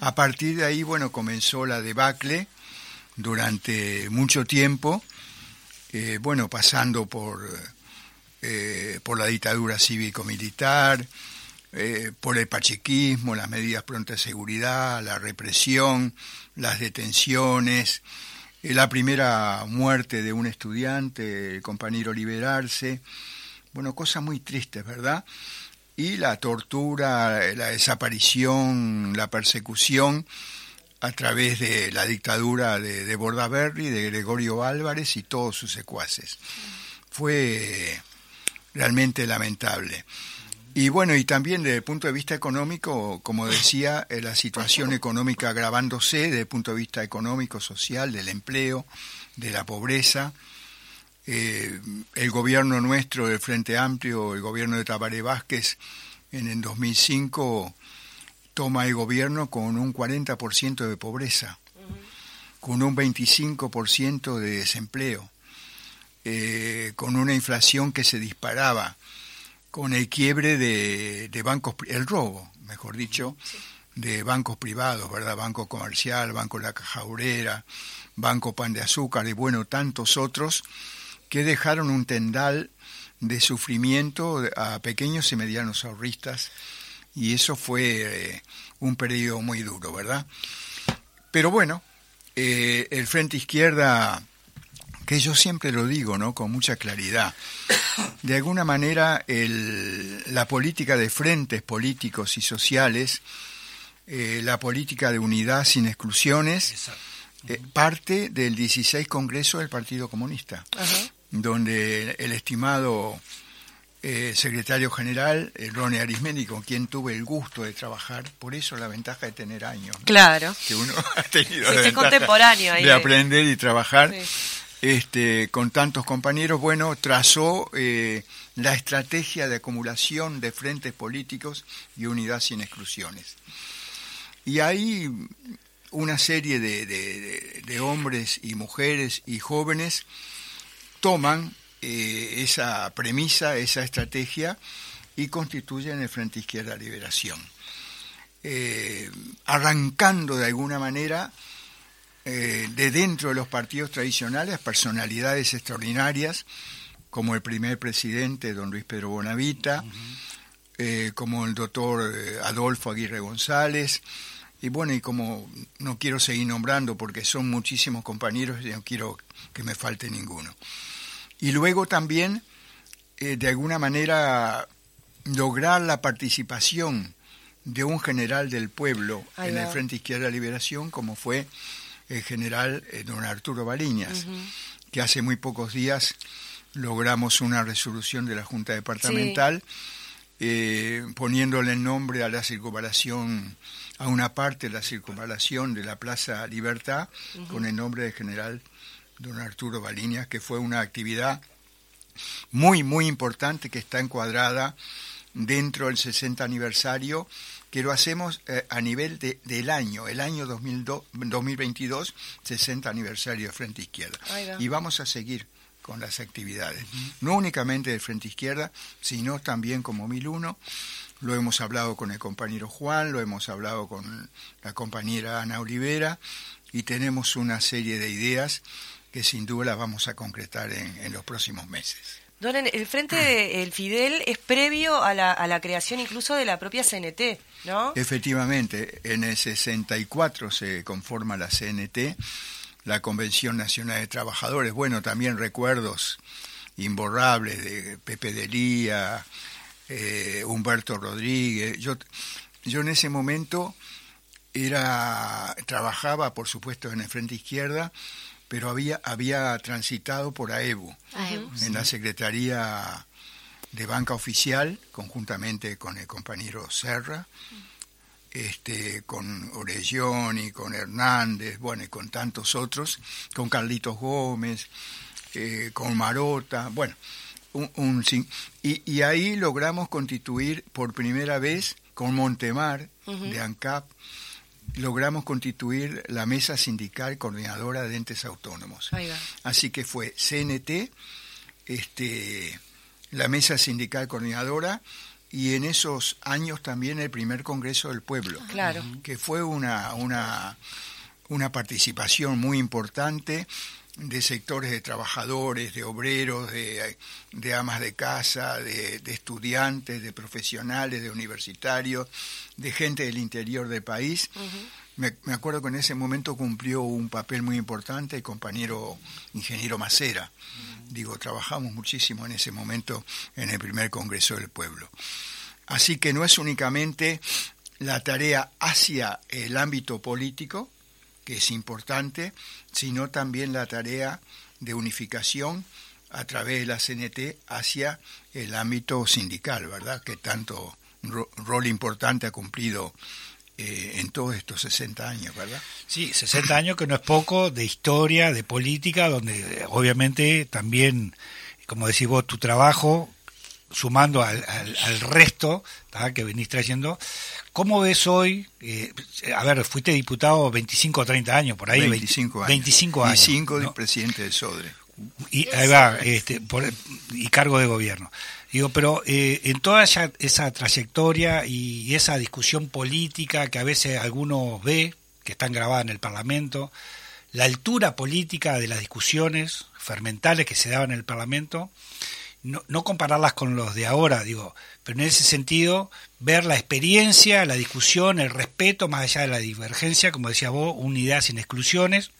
A partir de ahí, bueno, comenzó la debacle durante mucho tiempo, eh, bueno, pasando por, eh, por la dictadura cívico-militar, eh, por el pachequismo, las medidas prontas de seguridad, la represión, las detenciones, la primera muerte de un estudiante, el compañero Liberarse, bueno, cosas muy tristes, ¿verdad? Y la tortura, la desaparición, la persecución a través de la dictadura de, de Bordaberry, de Gregorio Álvarez y todos sus secuaces. Fue realmente lamentable. Y bueno, y también desde el punto de vista económico, como decía, eh, la situación económica agravándose desde el punto de vista económico, social, del empleo, de la pobreza. Eh, el gobierno nuestro del Frente Amplio, el gobierno de Tabaré Vázquez, en el 2005 toma el gobierno con un 40% de pobreza, con un 25% de desempleo, eh, con una inflación que se disparaba, con el quiebre de, de bancos, el robo, mejor dicho, de bancos privados, ¿verdad? Banco Comercial, Banco La Caja Obrera, Banco Pan de Azúcar y bueno, tantos otros que dejaron un tendal de sufrimiento a pequeños y medianos ahorristas y eso fue eh, un periodo muy duro, ¿verdad? Pero bueno, eh, el Frente Izquierda, que yo siempre lo digo, ¿no? Con mucha claridad, de alguna manera el- la política de frentes políticos y sociales, eh, la política de unidad sin exclusiones, eh, parte del 16 Congreso del Partido Comunista. donde el estimado eh, secretario general, eh, Ronnie Arismendi, con quien tuve el gusto de trabajar, por eso la ventaja de tener años. ¿no? Claro. Que uno ha tenido Sí, la sí, ventaja contemporáneo ahí de de- aprender y trabajar Sí. Este, con tantos compañeros. Bueno, trazó eh, la estrategia de acumulación de frentes políticos y unidad sin exclusiones. Y ahí una serie de, hombres y mujeres y jóvenes toman eh, esa premisa, esa estrategia y constituyen el Frente Izquierda Liberación. Eh, arrancando de alguna manera eh, de dentro de los partidos tradicionales personalidades extraordinarias, como el primer presidente, don Luis Pedro Bonavita, eh, como el doctor eh, Adolfo Aguirre González, y bueno, y como no quiero seguir nombrando porque son muchísimos compañeros y no quiero que me falte ninguno. Y luego también, eh, de alguna manera, lograr la participación de un general del pueblo en el. Frente Izquierda Liberación, como fue el general eh, don Arturo Baliñas, que hace muy pocos días logramos una resolución de la Junta Departamental eh, poniéndole el nombre a la circunvalación, a una parte de la circunvalación de la Plaza Libertad, con el nombre del general don Arturo Baliñas, que fue una actividad muy, muy importante que está encuadrada dentro del 60 aniversario, que lo hacemos eh, a nivel de, del año, el año 2002 2022, 60 aniversario de Frente Izquierda. Y vamos a seguir con las actividades, no únicamente del Frente Izquierda, sino también como 1001. Lo hemos hablado con el compañero Juan, lo hemos hablado con la compañera Ana Olivera y tenemos una serie de ideas que sin duda las vamos a concretar en, en los próximos meses. Don, el Frente de- el Fidel es previo a la, a la creación incluso de la propia CNT, ¿no? Efectivamente, en el 64 se conforma la CNT, la Convención Nacional de Trabajadores. Bueno, también recuerdos imborrables de Pepe Delía, eh, Humberto Rodríguez. Yo, yo en ese momento era trabajaba, por supuesto, en el Frente Izquierda, pero había, había transitado por AEBU, en la Secretaría de Banca Oficial, conjuntamente con el compañero Serra, este, con Orelloni, con Hernández, bueno, y con tantos otros, con Carlitos Gómez, eh, con Marota, bueno, un, un sin- y, y ahí logramos constituir por primera vez con Montemar de ANCAP, logramos constituir la mesa sindical coordinadora de entes autónomos. Así que fue CNT, este, la mesa sindical coordinadora y en esos años también el primer Congreso del Pueblo, Claro. que fue una, una, una participación muy importante de sectores de trabajadores, de obreros, de, de amas de casa, de, de estudiantes, de profesionales, de universitarios, de gente del interior del país. me, me acuerdo que en ese momento cumplió un papel muy importante el compañero ingeniero Macera. Digo, trabajamos muchísimo en ese momento en el primer Congreso del Pueblo. Así que no es únicamente la tarea hacia el ámbito político, que es importante, sino también la tarea de unificación a través de la CNT hacia el ámbito sindical, ¿verdad? Que tanto ro- rol importante ha cumplido eh, en todos estos 60 años, ¿verdad? Sí, 60 años que no es poco de historia, de política, donde obviamente también, como decís vos, tu trabajo, sumando al, al- al resto ¿tá? que venís trayendo, ¿cómo ves hoy? eh, a ver, fuiste diputado 25 o 30 años, por ahí. 25 años. 25 años. Y 5 de ¿no? presidente del SODRE. Y ahí va, este, por- y cargo de gobierno. Digo, pero eh, en toda esa, esa trayectoria y esa discusión política que a veces algunos ve, que están grabadas en el Parlamento, la altura política de las discusiones fermentales que se daban en el Parlamento, no, no compararlas con los de ahora, digo, pero en ese sentido, ver la experiencia, la discusión, el respeto, más allá de la divergencia, como decía vos, unidad sin exclusiones,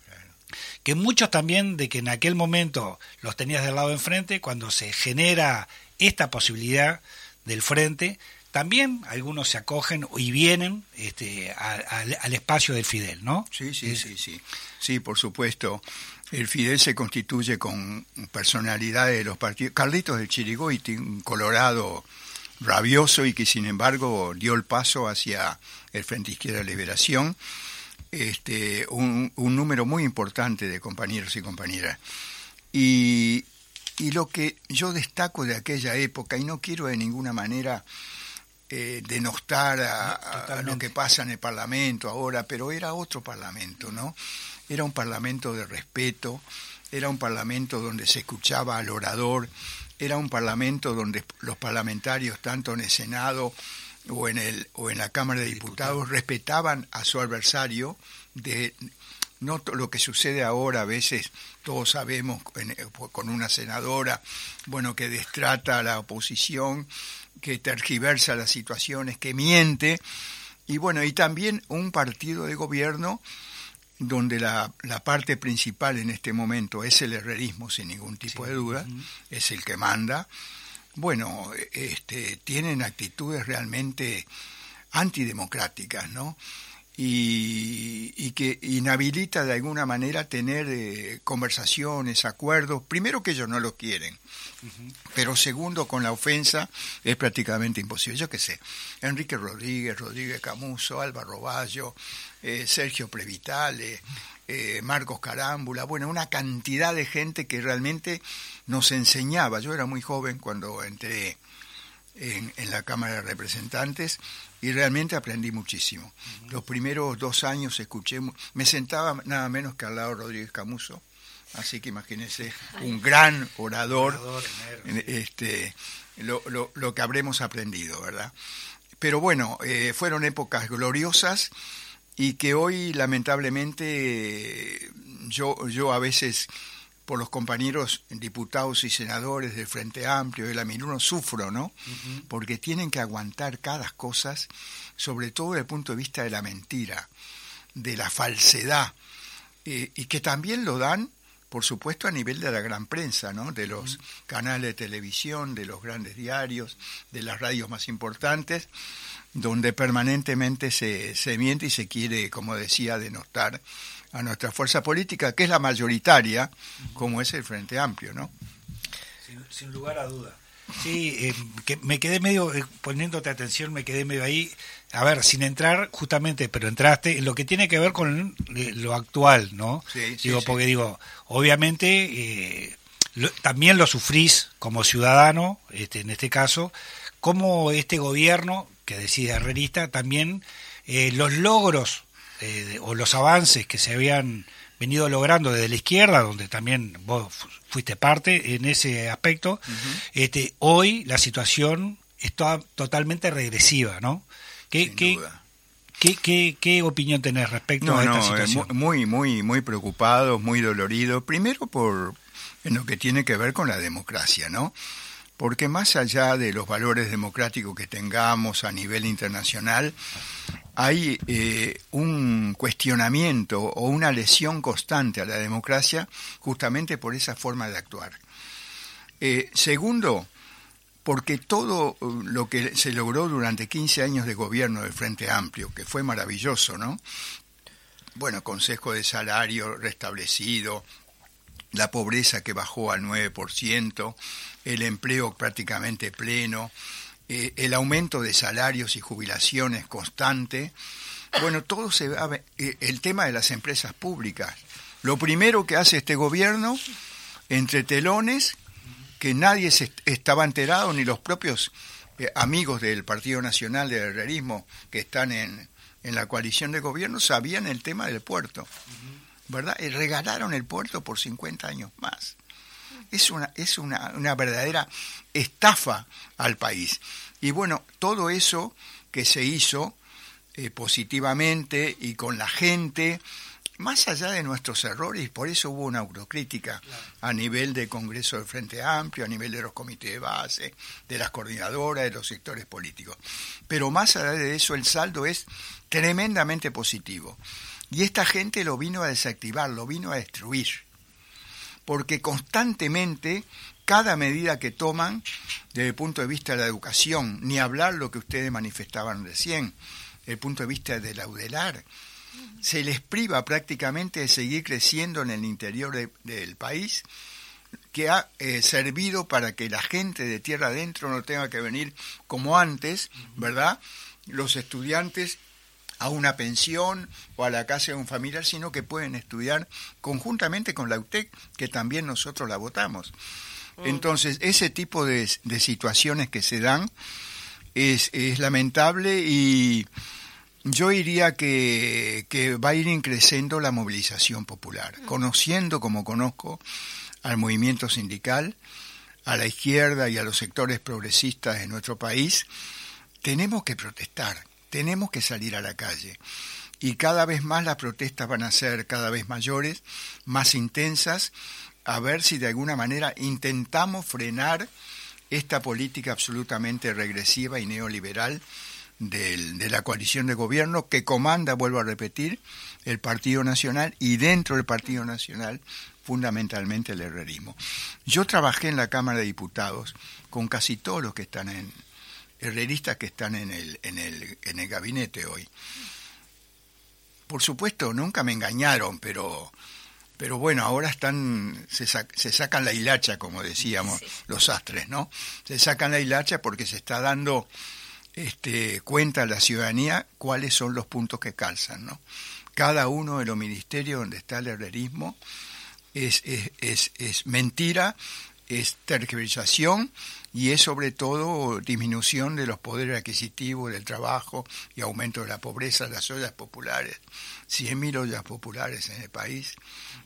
que muchos también de que en aquel momento los tenías del lado de enfrente, cuando se genera esta posibilidad del frente, también algunos se acogen y vienen este, a- al- al espacio del Fidel, ¿no? Sí, sí, sí, sí. Sí, por supuesto. El Fidel se constituye con personalidades de los partidos. Carlitos del Chirigoyti, un colorado rabioso y que sin embargo dio el paso hacia el Frente Izquierda de Liberación. Este, un, un número muy importante de compañeros y compañeras. Y, y lo que yo destaco de aquella época, y no quiero de ninguna manera eh, denostar a, lo que pasa en el Parlamento ahora, pero era otro Parlamento, ¿no? Era un Parlamento de respeto, era un Parlamento donde se escuchaba al orador, era un Parlamento donde los parlamentarios, tanto en el Senado o en, el, o en la Cámara de Diputados, respetaban a su adversario de no lo que sucede ahora a veces todos sabemos en- con una senadora bueno que destrata a la oposición que tergiversa las situaciones que miente. Y bueno y también un partido de gobierno donde la, la parte principal en este momento es el herrerismo sin ningún tipo de duda es el que manda. Bueno este tienen actitudes realmente antidemocráticas no y, y que inhabilita de alguna manera tener eh, conversaciones, acuerdos, primero que ellos no lo quieren, pero segundo con la ofensa es prácticamente imposible. Yo qué sé, Enrique Rodríguez, Rodríguez Camuso, Álvaro Bayo, eh, Sergio Previtale, eh, Marcos Carámbula, bueno, una cantidad de gente que realmente nos enseñaba. Yo era muy joven cuando entré en, en la Cámara de Representantes y realmente aprendí muchísimo. Los primeros dos años escuché, me sentaba nada menos que al lado de Rodríguez Camuso, así que imagínense, un gran orador, Orador, este, lo, lo, lo que habremos aprendido, ¿verdad? Pero bueno, eh, fueron épocas gloriosas y que hoy lamentablemente yo, yo a veces por los compañeros diputados y senadores del Frente Amplio, de la Miluno, sufro, ¿no? Porque tienen que aguantar cada cosa, sobre todo desde el punto de vista de la mentira, de la falsedad, eh, y que también lo dan, por supuesto, a nivel de la gran prensa, ¿no? De los canales de televisión, de los grandes diarios, de las radios más importantes, donde permanentemente se, se miente y se quiere, como decía, denostar a nuestra fuerza política, que es la mayoritaria, como es el Frente Amplio, ¿no? Sin, sin lugar a duda. Sí, eh, que me quedé medio, eh, poniéndote atención, me quedé medio ahí, a ver, sin entrar justamente, pero entraste en lo que tiene que ver con eh, lo actual, ¿no? Sí, digo, sí. porque digo, obviamente eh, lo- también lo sufrís como ciudadano, este, en este caso, como este gobierno que decide herrerista, también eh, los logros de- o los avances que se habían venido logrando desde la izquierda, donde también vos fu- fuiste parte en ese aspecto, este, hoy la situación está totalmente regresiva, ¿no? ¿Qué, Sin qué, duda. qué, qué, qué opinión tenés respecto No, a esta no, situación? mu- muy, muy, muy preocupado, muy dolorido. Primero por en lo que tiene que ver con la democracia, ¿no? Porque más allá de los valores democráticos que tengamos a nivel internacional, hay eh, un cuestionamiento o una lesión constante a la democracia justamente por esa forma de actuar. Eh, segundo, porque todo eh, lo que se logró durante 15 años de gobierno del Frente Amplio, que fue maravilloso, ¿no? Bueno, consejo de salario restablecido, la pobreza que bajó al 9%, el empleo prácticamente pleno, eh, el aumento de salarios y jubilaciones constante. Bueno, todo se va, eh, el tema de las empresas públicas. Lo primero que hace este gobierno, entre telones, que nadie se est- estaba enterado, ni los propios eh, amigos del Partido Nacional del Herrerismo que están en, en la coalición de gobierno, sabían el tema del puerto. ¿Verdad? Regalaron el puerto por 50 años más. Es una, es una, una verdadera estafa al país. Y bueno, todo eso que se hizo eh, positivamente y con la gente, más allá de nuestros errores, por eso hubo una autocrítica a nivel del Congreso del Frente Amplio, a nivel de los comités de base, de las coordinadoras, de los sectores políticos. Pero más allá de eso, el saldo es tremendamente positivo. Y esta gente lo vino a desactivar, lo vino a destruir. Porque constantemente cada medida que toman desde el punto de vista de la educación, ni hablar lo que ustedes manifestaban recién, desde el punto de vista del laudelar, se les priva prácticamente de seguir creciendo en el interior de- del país, que ha eh, servido para que la gente de tierra adentro no tenga que venir como antes, ¿verdad? Los estudiantes a una pensión o a la casa de un familiar, sino que pueden estudiar conjuntamente con la UTEC, que también nosotros la votamos. Entonces, ese tipo de, de situaciones que se dan es, es lamentable y yo diría que, que va a ir increciendo la movilización popular, conociendo como conozco al movimiento sindical, a la izquierda y a los sectores progresistas de nuestro país, tenemos que protestar, tenemos que salir a la calle. Y cada vez más las protestas van a ser cada vez mayores, más intensas, a ver si de alguna manera intentamos frenar esta política absolutamente regresiva y neoliberal de la coalición de gobierno que comanda, vuelvo a repetir, el Partido Nacional y dentro del Partido Nacional fundamentalmente el herrerismo. Yo trabajé en la Cámara de Diputados con casi todos los que están en herreristas que están en el, en el, en el gabinete hoy. Por supuesto, nunca me engañaron, pero pero bueno, ahora están se, sac- se sacan la hilacha, como decíamos los astres, ¿no? Se sacan la hilacha porque se está dando este, cuenta a la ciudadanía cuáles son los puntos que calzan, ¿no? Cada uno de los ministerios donde está el herrerismo es, es, es, es mentira, es tergiversación y es sobre todo disminución de los poderes adquisitivos del trabajo y aumento de la pobreza, las ollas populares, 100.000 ollas populares en el país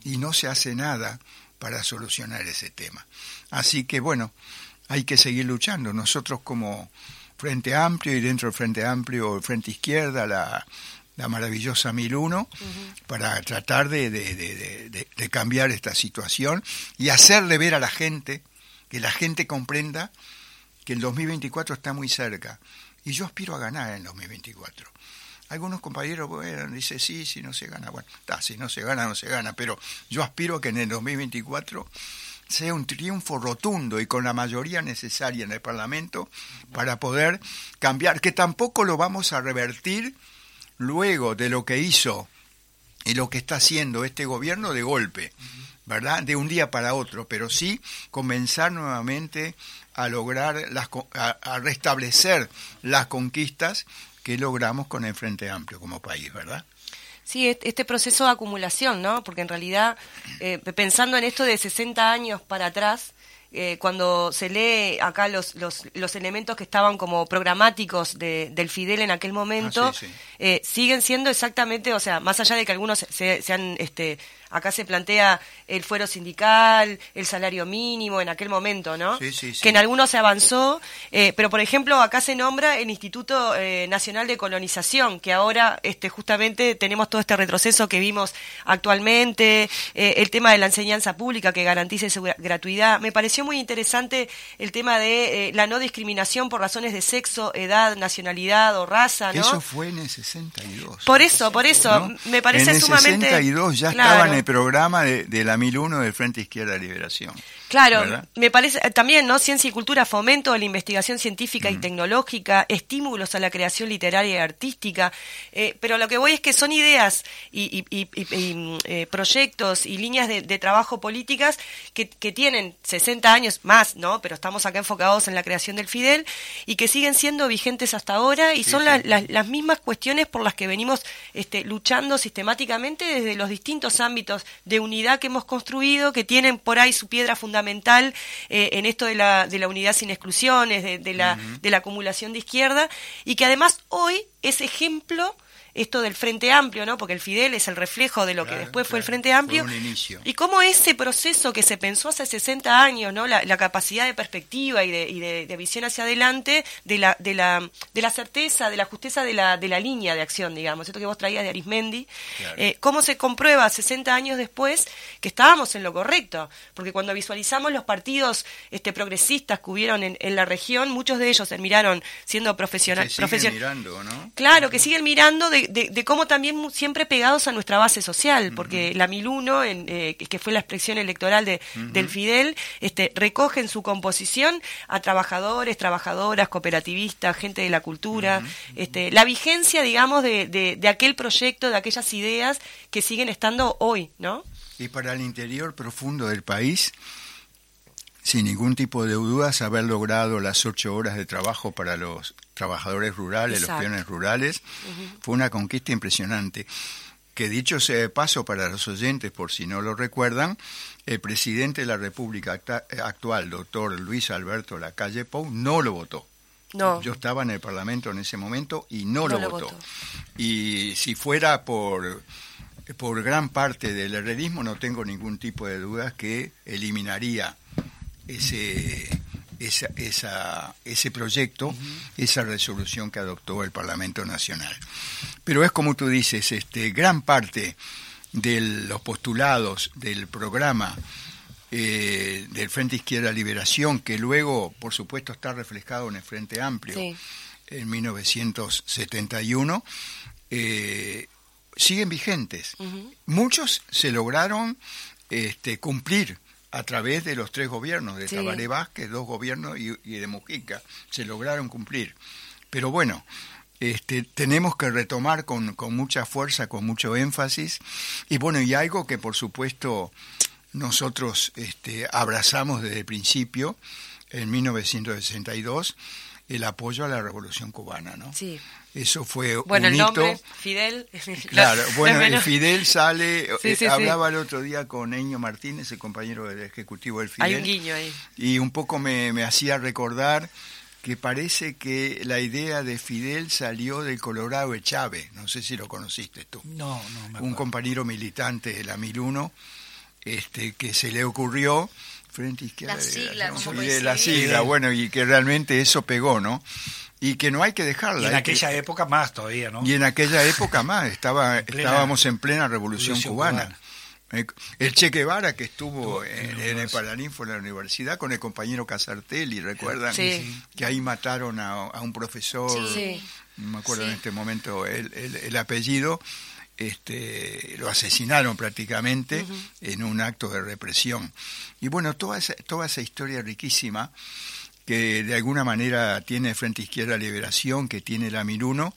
y no se hace nada para solucionar ese tema. Así que bueno, hay que seguir luchando. Nosotros como Frente Amplio y dentro del Frente Amplio, el Frente Izquierda, la, la maravillosa 1001, para tratar de- de- de- de cambiar esta situación y hacerle ver a la gente, que la gente comprenda que el 2024 está muy cerca. Y yo aspiro a ganar en el 2024. Algunos compañeros bueno, dicen, sí, si no se gana, bueno, si no se gana, no se gana, pero yo aspiro a que en el 2024 sea un triunfo rotundo y con la mayoría necesaria en el Parlamento para poder cambiar, que tampoco lo vamos a revertir luego de lo que hizo y lo que está haciendo este gobierno de golpe, ¿verdad? De un día para otro, pero sí comenzar nuevamente a lograr, las, a, a restablecer las conquistas que logramos con el Frente Amplio como país, ¿verdad? Sí, est- este proceso de acumulación, ¿no? Porque en realidad, eh, pensando en esto de 60 años para atrás, eh, cuando se lee acá los, los, los elementos que estaban como programáticos de, del Fidel en aquel momento, Ah, sí, sí. eh, siguen siendo exactamente, o sea, más allá de que algunos se, se han, este, acá se plantea el fuero sindical, el salario mínimo en aquel momento, ¿no? Sí, sí, sí. Que en algunos se avanzó, eh, pero por ejemplo acá se nombra el Instituto eh, Nacional de Colonización, que ahora este, justamente tenemos todo este retroceso que vimos actualmente, eh, el tema de la enseñanza pública que garantice su gra- gratuidad. Me pareció muy interesante el tema de la no discriminación por razones de sexo, edad, nacionalidad o raza, ¿no? Eso fue en el 62. Por eso, por eso, ¿no? me parece en el sumamente... 62 ya Claro. estaba en el programa de, de la 1001 del Frente Izquierda de Liberación. Claro, ¿verdad? me parece eh, también, ¿no? Ciencia y cultura, fomento de la investigación científica y tecnológica, estímulos a la creación literaria y artística. eh, pero lo que voy es que son ideas y, y- y- y- y, eh, proyectos y líneas de, de trabajo políticas que, que tienen 60 años más, ¿no? Pero estamos acá enfocados en la creación del Fidel y que siguen siendo vigentes hasta ahora y Sí, son sí. la- las- las mismas cuestiones por las que venimos este, luchando sistemáticamente desde los distintos ámbitos de unidad que hemos construido, que tienen por ahí su piedra fundamental eh, en esto de la, de la unidad sin exclusiones, de, de la, de la acumulación de izquierda, y que además hoy es ejemplo esto del Frente Amplio, ¿no? Porque el Fidel es el reflejo de lo que Claro, después fue el Frente Amplio. fue un inicio. Y cómo ese proceso que se pensó hace 60 años, ¿no? La, la capacidad de perspectiva y de, y de- de visión hacia adelante, de la, de la, de la certeza, de la justeza de la, de la línea de acción, digamos, esto que vos traías de Arismendi, Claro. eh, cómo se comprueba 60 años después que estábamos en lo correcto, porque cuando visualizamos los partidos este, progresistas que hubieron en, en la región, muchos de ellos terminaron siendo Se profesionales. sigue mirando, ¿no? Claro, que siguen mirando de, de, de- de cómo también siempre pegados a nuestra base social, porque la 1001, en, eh, que fue la expresión electoral de, del Fidel, este, recoge en su composición a trabajadores, trabajadoras, cooperativistas, gente de la cultura, este, la vigencia, digamos, de, de, de aquel proyecto, de aquellas ideas que siguen estando hoy, ¿no? Y para el interior profundo del país, sin ningún tipo de dudas, haber logrado las ocho horas de trabajo para los trabajadores rurales, Exacto. los peones rurales, fue una conquista impresionante. Que dicho sea de paso para los oyentes, por si no lo recuerdan, el presidente de la República acta- actual, doctor Luis Alberto Lacalle Pou, no lo votó. No. Yo estaba en el Parlamento en ese momento y no, No lo lo votó. votó. Y si fuera por, por gran parte del herrerismo, no tengo ningún tipo de dudas que eliminaría ese, esa, esa- ese proyecto, esa resolución que adoptó el Parlamento Nacional. Pero es como tú dices, este, gran parte de los postulados del programa eh, del Frente Izquierda Liberación, que luego, por supuesto, está reflejado en el Frente Amplio Sí. en 1971, eh, siguen vigentes. Muchos se lograron este, cumplir a través de los tres gobiernos, de Sí. Tabaré Vázquez, dos gobiernos y, y de Mujica, se lograron cumplir. Pero bueno, este, tenemos que retomar con, con mucha fuerza, con mucho énfasis, y bueno, y algo que por supuesto nosotros este, abrazamos desde el principio, en 1962, el apoyo a la Revolución Cubana, ¿no? Sí. Eso fue Bueno, un el hito. nombre, Fidel. Claro, bueno, el Fidel sale, Sí, eh, sí, sí. hablaba el otro día con Eño Martínez, el compañero del Ejecutivo del Fidel, Hay un guiño ahí. y un poco me, me hacía recordar que parece que la idea de Fidel salió del Colorado de Chávez, no sé si lo conociste tú, No, no me un compañero militante de la 1001, este, que se le ocurrió frente a izquierda La de sigla, Liberación. ¿cómo Sí, puede la sigla, bueno, y que realmente eso pegó, ¿no? Y que no hay que dejarla. Y en que- aquella época más todavía, ¿no? y en aquella época más, estaba, plena estábamos en plena revolución, revolución cubana. cubana. Eh, El Che Guevara que estuvo en en, el en. Paraninfo en la universidad con el compañero Casartelli, ¿recuerdan? Sí. Que ahí mataron a, a un profesor, Sí. no me acuerdo Sí. en este momento el, el- el apellido, este, lo asesinaron prácticamente en un acto de represión. Y bueno, toda esa, toda esa historia riquísima que de alguna manera tiene Frente Izquierda Liberación, que tiene la Miruno,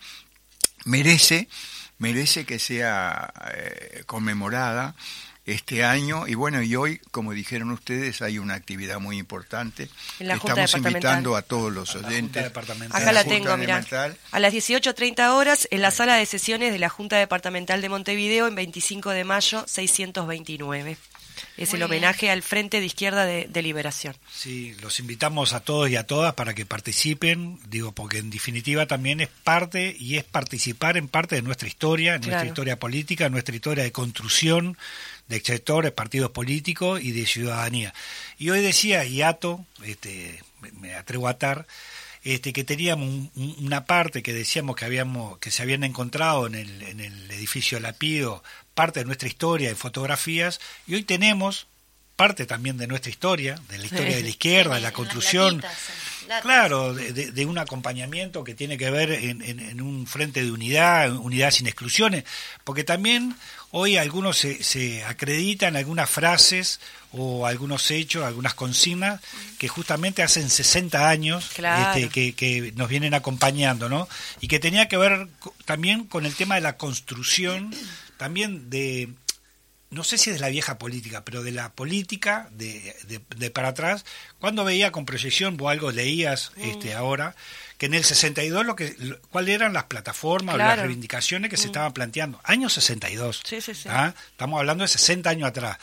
merece, merece que sea eh, conmemorada este año y bueno, y hoy, como dijeron ustedes, hay una actividad muy importante. La Estamos invitando a todos los A la oyentes. Junta Departamental. Acá la Junta tengo. Departamental. A las 18.30 horas en la sala de sesiones de la Junta Departamental de Montevideo en 25 de mayo 629. Es Muy el bien. homenaje al Frente de Izquierda de, de Liberación. Sí, los invitamos a todos y a todas para que participen, digo, porque en definitiva también es parte y es participar en parte de nuestra historia, nuestra Claro. historia política, nuestra historia de construcción de sectores, partidos políticos y de ciudadanía. Y hoy decía Iato, este, me- me atrevo a atar, este, que teníamos un- un- una parte que decíamos que habíamos que se habían encontrado en el, en el edificio Lapido, parte de nuestra historia de fotografías, y hoy tenemos parte también de nuestra historia, de la historia de la izquierda, de En la construcción, latitas, en. Claro, de, de- de un acompañamiento que tiene que ver en, en- en un frente de unidad, unidad sin exclusiones, porque también hoy algunos se, se acreditan algunas frases o algunos hechos, algunas consignas que justamente hacen 60 años Claro. este, que, que nos vienen acompañando, ¿no? Y que tenía que ver también con el tema de la construcción, también de no sé si es de la vieja política, pero de la política de, de- de para atrás, cuando veía con proyección, vos algo leías Mm. este ahora, que en el 62 lo que lo- cuáles eran las plataformas o las. Mm. reivindicaciones que se estaban planteando, año 62. Sí, sí, sí. ¿ah? Estamos hablando de 60 años atrás,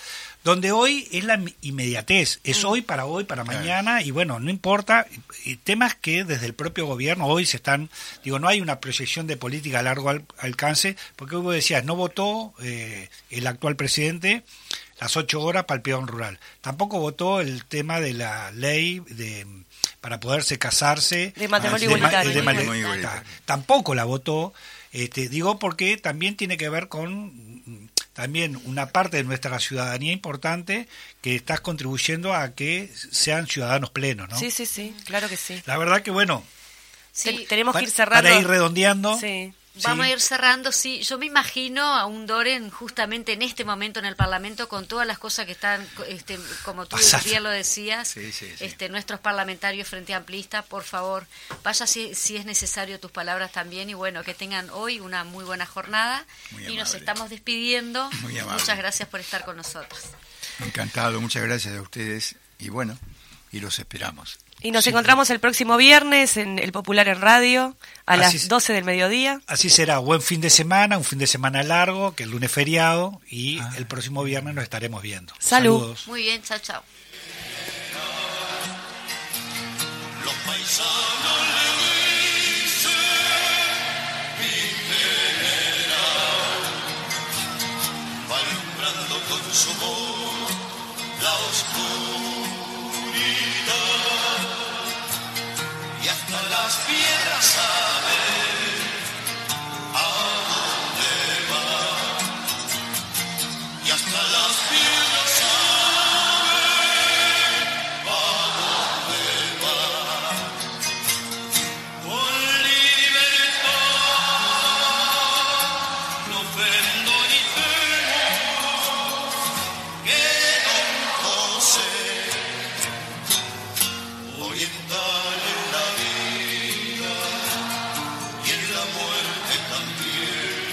donde hoy es la inmediatez, es Mm. hoy para hoy, para mañana, y bueno, no importa, y temas que desde el propio gobierno hoy se están, digo, no hay una proyección de política a largo al- alcance, porque hoy vos decías, no votó eh, el actual presidente las ocho horas para el peón rural, tampoco votó el tema de la ley de para poderse casarse De matrimonio Ah, igualitario. de ta- igualitario. tampoco la votó este digo porque también tiene que ver con mm, también una parte de nuestra ciudadanía importante que estás contribuyendo a que sean ciudadanos plenos ¿no? Sí, sí, sí, claro que sí. la verdad que bueno Sí. Ten- tenemos que ir cerrando. para ir redondeando Sí. Vamos Sí. a ir cerrando, sí. Yo me imagino a un Doren justamente en este momento en el Parlamento con todas las cosas que están, este, como tú bien lo decías, Sí, sí, sí. este, nuestros parlamentarios frente amplistas, por favor, vaya si, si es necesario tus palabras también y bueno, que tengan hoy una muy buena jornada Muy y nos estamos despidiendo. Muy. Muchas gracias por estar con nosotros. Encantado, muchas gracias a ustedes y bueno, y los esperamos. Y nos encontramos el próximo viernes en El Popular en Radio a Así las es. 12 del mediodía. Así será, buen fin de semana, un fin de semana largo, que el lunes feriado y Ah. el próximo viernes nos estaremos viendo. Salud. Saludos. Muy bien, chao, chao. Los paisanos le dicen mi general, va alumbrando con su voz must be